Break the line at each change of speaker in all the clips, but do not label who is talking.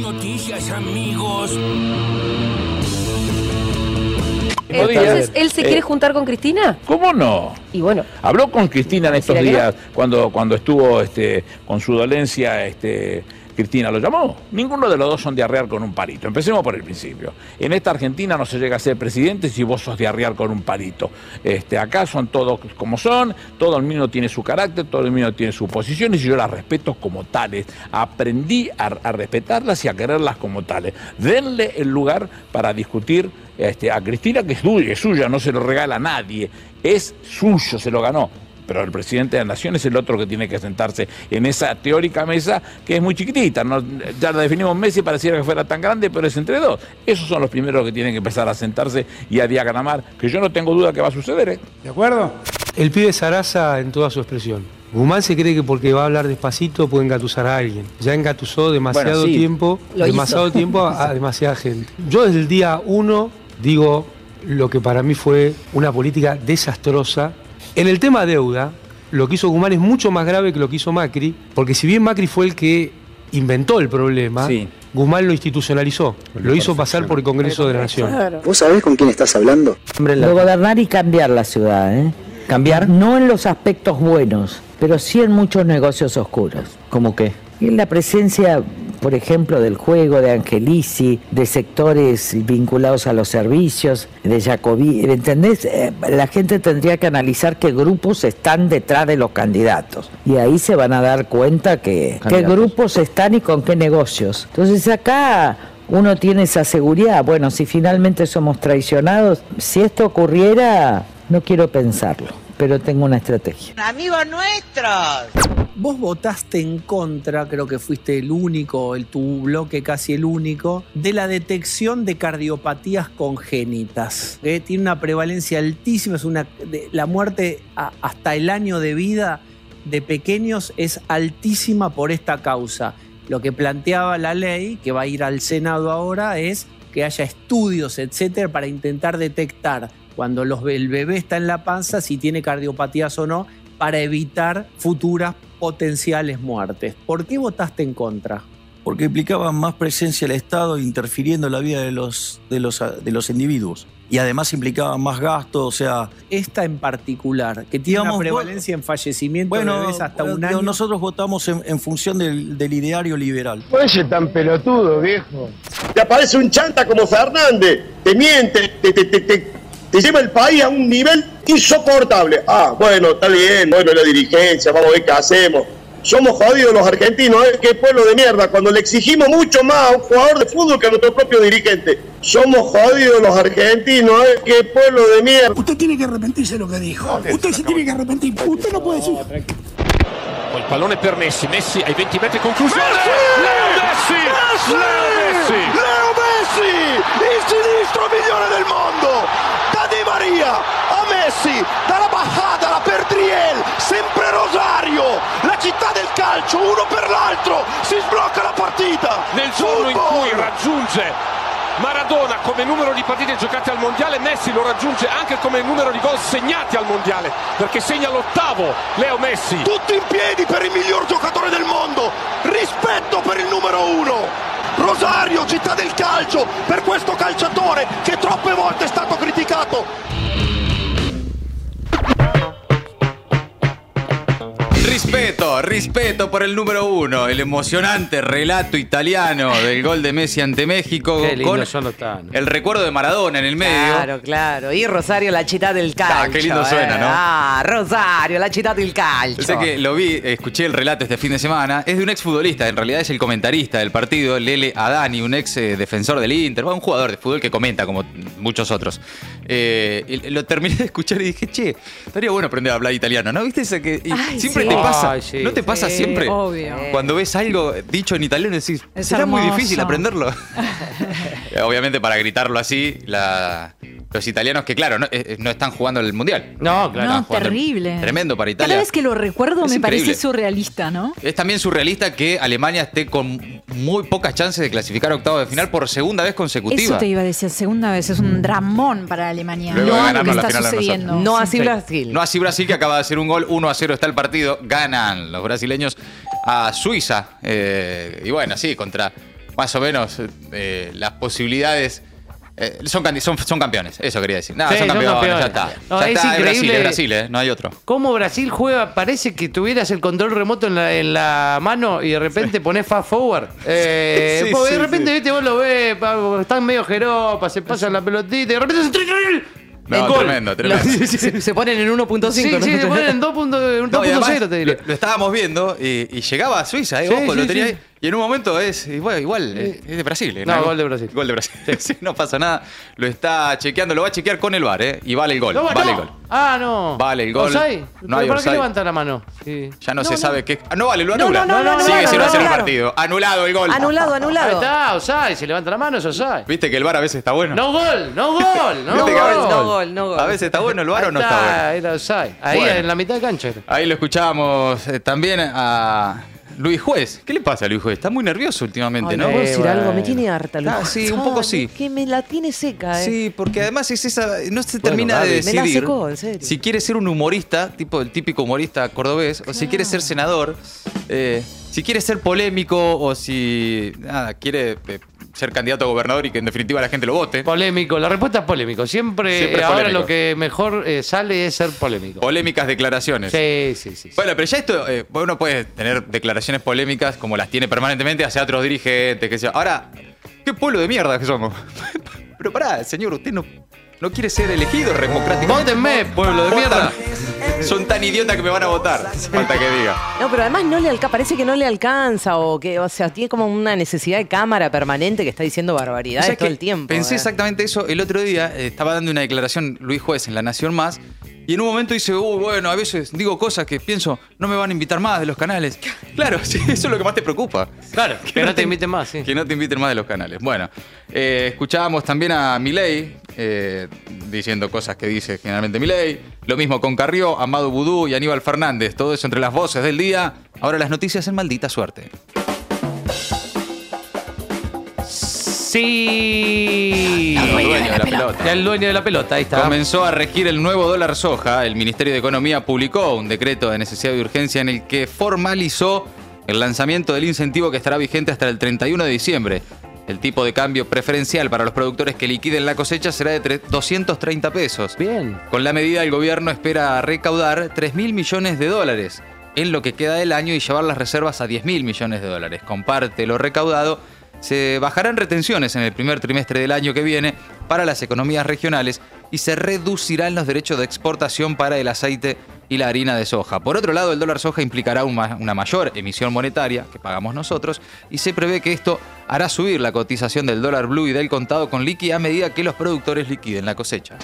noticias, amigos.
Entonces, ¿él se
Eh,
quiere juntar con Cristina?
¿Cómo no?
Y bueno,
Habló con Cristina en estos
¿Será que
días cuando, cuando estuvo este, con su dolencia. Este, Cristina lo llamó. Ninguno de los dos son de arrear con un palito. Empecemos por el principio. En esta Argentina no se llega a ser presidente si vos sos de arrear con un palito. Este, acá son todos como son, todo el mundo tiene su carácter, todo el mundo tiene sus posiciones y yo las respeto como tales. Aprendí a, a respetarlas y a quererlas como tales. Denle el lugar para discutir este, a Cristina, que es suya, no se lo regala a nadie. Es suyo, se lo ganó pero el presidente de la nación es el otro que tiene que sentarse en esa teórica mesa que es muy chiquitita. ¿no? Ya la definimos Messi, pareciera que fuera tan grande, pero es entre dos. Esos son los primeros que tienen que empezar a sentarse y a diagramar, que yo no tengo duda que va a suceder. ¿eh?
¿De acuerdo?
El pibe Sarasa en toda su expresión. Guzmán se cree que porque va a hablar despacito puede engatusar a alguien. Ya engatusó demasiado
Bueno, sí.
tiempo, demasiado
hizo.
tiempo a, a demasiada gente. Yo desde el día uno digo lo que para mí fue una política desastrosa. En el tema deuda, lo que hizo Guzmán es mucho más grave que lo que hizo Macri, porque si bien Macri fue el que inventó el problema,
Sí.
Guzmán lo institucionalizó, lo hizo pasar por el Congreso de la Nación.
¿Vos sabés con quién estás hablando?
De gobernar y cambiar la ciudad, ¿eh?
¿Cambiar?
No en los aspectos buenos, pero sí en muchos negocios oscuros.
¿Cómo qué?
Y en la presencia, por ejemplo, del juego, de Angelici, de sectores vinculados a los servicios, de Jacobi, ¿entendés? Eh, La gente tendría que analizar qué grupos están detrás de los candidatos. Y ahí se van a dar cuenta que, qué grupos están y con qué negocios. Entonces acá uno tiene esa seguridad. Bueno, si finalmente somos traicionados, si esto ocurriera, no quiero pensarlo, pero tengo una estrategia.
Amigos nuestros.
Vos votaste en contra, creo que fuiste el único, el tu bloque casi el único, de la detección de cardiopatías congénitas. que Tiene una prevalencia altísima, es una, de- la muerte a- hasta el año de vida de pequeños es altísima por esta causa. Lo que planteaba la ley, que va a ir al Senado ahora, es que haya estudios, etcétera, para intentar detectar cuando los- el bebé está en la panza si tiene cardiopatías o no, para evitar futuras potenciales muertes. ¿Por qué votaste en contra?
porque implicaba más presencia del Estado interfiriendo en la vida de los, de los, de los individuos. Y además implicaba más gasto, o sea...
Esta en particular, que tiene
Digamos,
una prevalencia en fallecimiento de
Bueno,
bebés hasta
bueno,
un año.
nosotros votamos en, en función del, del ideario liberal.
Oye, tan pelotudo, viejo.
Te aparece un chanta como Fernández, te miente, te, te, te, te- te lleva el país a un nivel insoportable. Ah, bueno, está bien, bueno, la dirigencia, vamos a ver qué hacemos. Somos jodidos los argentinos, ¿eh? qué pueblo de mierda, cuando le exigimos mucho más a un jugador de fútbol que a nuestro propio dirigente. Somos jodidos los argentinos, ¿eh? qué pueblo de mierda.
Usted tiene que arrepentirse de lo que dijo. Usted se tiene que arrepentir. Usted no puede decir.
Il pallone per Messi, Messi ai 20 metri conclusione. Leo Messi! Leo Messi!
Leo Messi, il sinistro migliore del mondo, da Di Maria a Messi, dalla Bajada alla Perdriel, sempre Rosario, la città del calcio, uno per l'altro, si sblocca la partita.
Nel giorno in
Football.
cui raggiunge Maradona come numero di partite giocate al mondiale, Messi lo raggiunge anche come numero di gol segnati al mondiale, perché segna l'ottavo Leo Messi.
Tutti in piedi per il miglior giocatore del mondo, rispetto per il numero uno. Rosario, città del calcio, per questo calciatore che troppe volte è stato criticato.
Respeto, respeto por el número uno, el emocionante relato italiano del gol de Messi ante México
Qué lindo
con el recuerdo de Maradona en el medio.
Claro, claro. Y Rosario, la città del calcio.
Ah, qué lindo suena. ¿no?
Ah, Rosario, la città del calcio.
Yo sé que lo vi, escuché el relato este fin de semana. Es de un exfutbolista, en realidad es el comentarista del partido, Lele Adani, un ex eh, defensor del Inter, un jugador de fútbol que comenta como muchos otros. Eh, lo terminé de escuchar y dije, che, estaría bueno aprender a hablar italiano, ¿no? ¿Viste eso que y
Ay,
siempre
sí.
te pasa?
Ay, sí.
¿No te pasa
Sí,
siempre?
obvio.
Cuando ves algo dicho en italiano decís,
Es
será muy difícil aprenderlo. Obviamente para gritarlo así, la- los italianos que claro, no, eh, no están jugando el mundial.
No, claro.
No,
el-
terrible.
Tremendo para Italia.
Cada vez que lo recuerdo
Es
me
increíble.
parece surrealista, ¿no?
Es también surrealista que Alemania esté con muy pocas chances de clasificar a octavos de final por segunda vez consecutiva.
Eso te iba a decir, segunda vez, es un dramón para Alemania.
Luego de
no lo que
la
está sucediendo.
No así
Sí.
Brasil.
No así Brasil, que acaba de hacer un gol, 1 a 0 está el partido, ganan los brasileños a Suiza. eh, y bueno, sí, contra más o menos eh, las posibilidades. Eh, son, son, son campeones, eso quería decir. No,
Sí,
son
son
campeones,
campeones.
ya está.
No,
Ya
es
está,
increíble.
Brasil, es Brasil, eh, no hay otro.
¿Cómo Brasil juega? Parece que tuvieras el control remoto en la, en la mano y de repente pones fast forward. Eh,
Sí, sí,
de repente,
sí.
viste, vos lo ves, están medio jeropa, se pasan la pelotita y de repente se
No,
el gol.
tremendo, tremendo.
Se, se ponen en 1.5.
Sí,
¿no?
sí, se ponen en 2.0,
No, y además,
te diría.
Lo, lo estábamos viendo y, y llegaba a Suiza, eh,
Sí,
ojo,
sí,
lo tenía
sí.
ahí. Y en un momento es, bueno, igual, es de Brasil.
No, gol de Brasil.
Gol de Brasil. Sí, no pasa nada. Lo está chequeando, lo va a chequear con el VAR, ¿eh? Y vale el gol.
No,
vale
no.
el gol.
Ah, no.
Vale el gol.
¿Offside?
No
¿Pero
hay
¿Para qué levanta la mano? Sí.
Ya no,
No,
se
no.
sabe qué. Ah, no vale, lo anula.
no, no, no,
Sigue
no,
sin
no,
hacer
no,
el partido. Anulado el gol.
Anulado,
Ahí
anulado.
está, offside, se levanta la mano, es offside.
Viste que el VAR a veces está bueno.
No gol, no gol, no gol.
No gol, no gol.
A veces está bueno el VAR o
Ahí
no está bueno.
Era offside. Ahí en la mitad de cancha.
Ahí lo escuchábamos eh, también a Luis Juez. ¿Qué le pasa a Luis Juez? Está muy nervioso últimamente,
Ay,
¿no?
¿no puedo decir
bueno.
algo? Me tiene harta, Luis.
Ah, sí, un poco
Ay,
sí.
Que me la tiene seca, ¿eh?
Sí, porque además es esa. No se
Bueno,
termina
Gaby.
de
Me la
decidir
secó, en serio.
si quiere ser un humorista, tipo el típico humorista cordobés, o si quiere ser senador, eh, si quiere ser polémico o si nada, quiere eh, ser candidato a gobernador y que en definitiva la gente lo vote.
Polémico, la respuesta es polémico. Siempre,
Siempre
ahora
polémico.
lo que mejor eh, sale es ser polémico.
Polémicas declaraciones.
Sí, sí, sí.
Bueno, pero ya esto, eh, uno puede tener declaraciones polémicas como las tiene permanentemente hacia otros dirigentes, que sea. Ahora, ¿qué pueblo de mierda que somos? pero pará, señor, usted no, no quiere ser elegido democráticamente.
Vótenme, pueblo de mierda.
Son tan idiotas que me van a votar. Falta que diga.
No, pero además no le alca parece que no le alcanza o que, o sea, tiene como una necesidad de cámara permanente que está diciendo
O
barbaridades
sea
todo el tiempo.
Pensé
¿eh?
exactamente eso el otro día. eh, estaba dando una declaración Luis Juez en La Nación Más. Y en un momento dice, uy, bueno, a veces digo cosas que pienso, no me van a invitar más de los canales. Claro, sí, eso es lo que más te preocupa.
Claro, que no te inviten más, sí.
Que no te inviten más de los canales. Bueno, eh, escuchábamos también a Milei eh, diciendo cosas que dice generalmente Milei. Lo mismo con Carrió, Amado Vudú y Aníbal Fernández. Todo eso entre las voces del día. Ahora las noticias en maldita suerte.
Sí.
El dueño de la pelota.
El dueño de la pelota, ahí está.
Comenzó a regir el nuevo dólar soja. El Ministerio de Economía publicó un decreto de necesidad de urgencia en el que formalizó el lanzamiento del incentivo que estará vigente hasta el 31 de diciembre. El tipo de cambio preferencial para los productores que liquiden la cosecha será de tre- 230 pesos.
Bien.
Con la medida, el gobierno espera recaudar 3 mil millones de dólares en lo que queda del año y llevar las reservas a 10 mil millones de dólares. Con parte de lo recaudado, se bajarán retenciones en el primer trimestre del año que viene para las economías regionales y se reducirán los derechos de exportación para el aceite y la harina de soja. Por otro lado, el dólar soja implicará una mayor emisión monetaria que pagamos nosotros y se prevé que esto hará subir la cotización del dólar blue y del contado con liqui a medida que los productores liquiden la cosecha.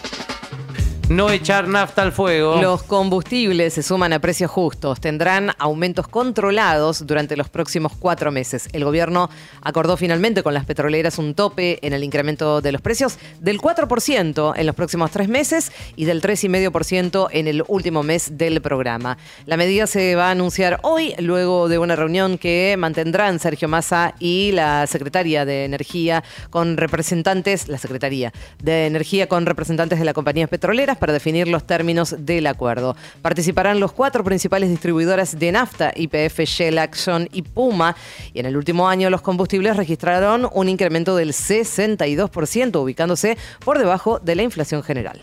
No echar nafta al fuego.
Los combustibles se suman a precios justos. Tendrán aumentos controlados durante los próximos cuatro meses. El gobierno acordó finalmente con las petroleras un tope en el incremento de los precios del 4% en los próximos tres meses y del 3,5% en el último mes del programa. La medida se va a anunciar hoy, luego de una reunión que mantendrán Sergio Massa y la secretaria de Energía con representantes, la Secretaría de Energía con representantes de las compañías petroleras para definir los términos del acuerdo. Participarán los cuatro principales distribuidoras de nafta, IPF, Shell, Action y Puma. Y en el último año los combustibles registraron un incremento del 62%, ubicándose por debajo de la inflación general.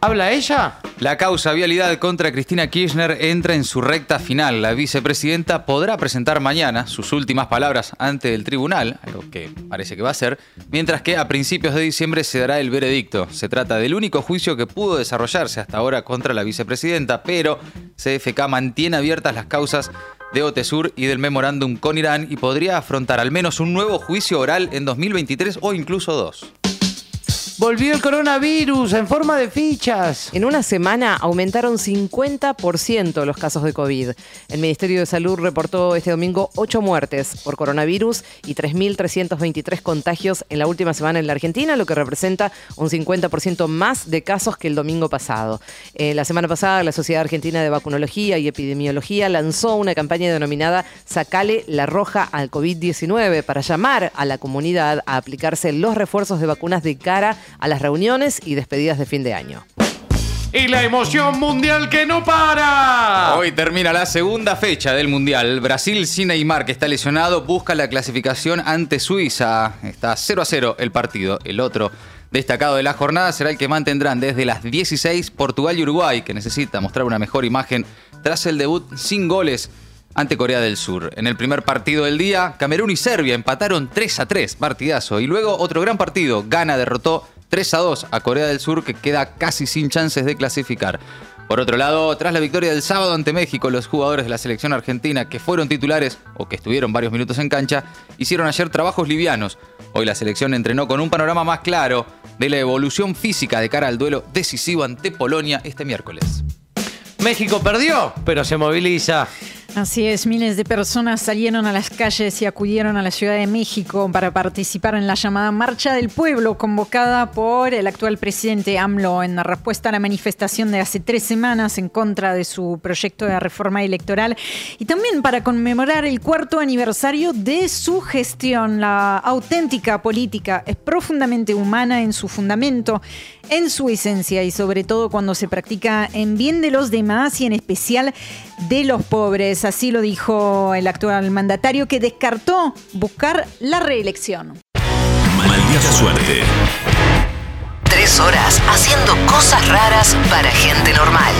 ¿Habla ella?
La causa vialidad contra Cristina Kirchner entra en su recta final. La vicepresidenta podrá presentar mañana sus últimas palabras ante el tribunal, algo que parece que va a ser, mientras que a principios de diciembre se dará el veredicto. Se trata del único juicio que pudo desarrollarse hasta ahora contra la vicepresidenta, pero CFK mantiene abiertas las causas de Otesur y del memorándum con Irán y podría afrontar al menos un nuevo juicio oral en 2023 o incluso dos.
Volvió el coronavirus en forma de fichas.
En una semana aumentaron 50% los casos de COVID. El Ministerio de Salud reportó este domingo 8 muertes por coronavirus y 3.323 contagios en la última semana en la Argentina, lo que representa un 50% más de casos que el domingo pasado. Eh, la semana pasada, la Sociedad Argentina de Vacunología y Epidemiología lanzó una campaña denominada Sacale la roja al COVID-19 para llamar a la comunidad a aplicarse los refuerzos de vacunas de cara a las reuniones y despedidas de fin de año.
y la emoción mundial que no para.
Hoy termina la segunda fecha del Mundial. Brasil sin Neymar, que está lesionado, busca la clasificación ante Suiza. Está 0 a 0 el partido. El otro destacado de la jornada será el que mantendrán desde las 16 Portugal y Uruguay, que necesita mostrar una mejor imagen tras el debut sin goles ante Corea del Sur. En el primer partido del día, Camerún y Serbia empataron 3 a 3, partidazo. Y luego otro gran partido, Ghana derrotó 3 a 2 a Corea del Sur, que queda casi sin chances de clasificar. Por otro lado, tras la victoria del sábado ante México, los jugadores de la selección argentina que fueron titulares o que estuvieron varios minutos en cancha, hicieron ayer trabajos livianos. Hoy la selección entrenó con un panorama más claro de la evolución física de cara al duelo decisivo ante Polonia este miércoles.
México perdió, pero se moviliza.
Así es, miles de personas salieron a las calles y acudieron a la Ciudad de México para participar en la llamada Marcha del Pueblo convocada por el actual presidente AMLO en respuesta a la manifestación de hace tres semanas en contra de su proyecto de reforma electoral y también para conmemorar el cuarto aniversario de su gestión. La auténtica política es profundamente humana en su fundamento, en su esencia y sobre todo cuando se practica en bien de los demás y en especial de los pobres. Así lo dijo el actual mandatario que descartó buscar la reelección.
Maldita suerte.
Tres horas haciendo cosas raras para gente normal.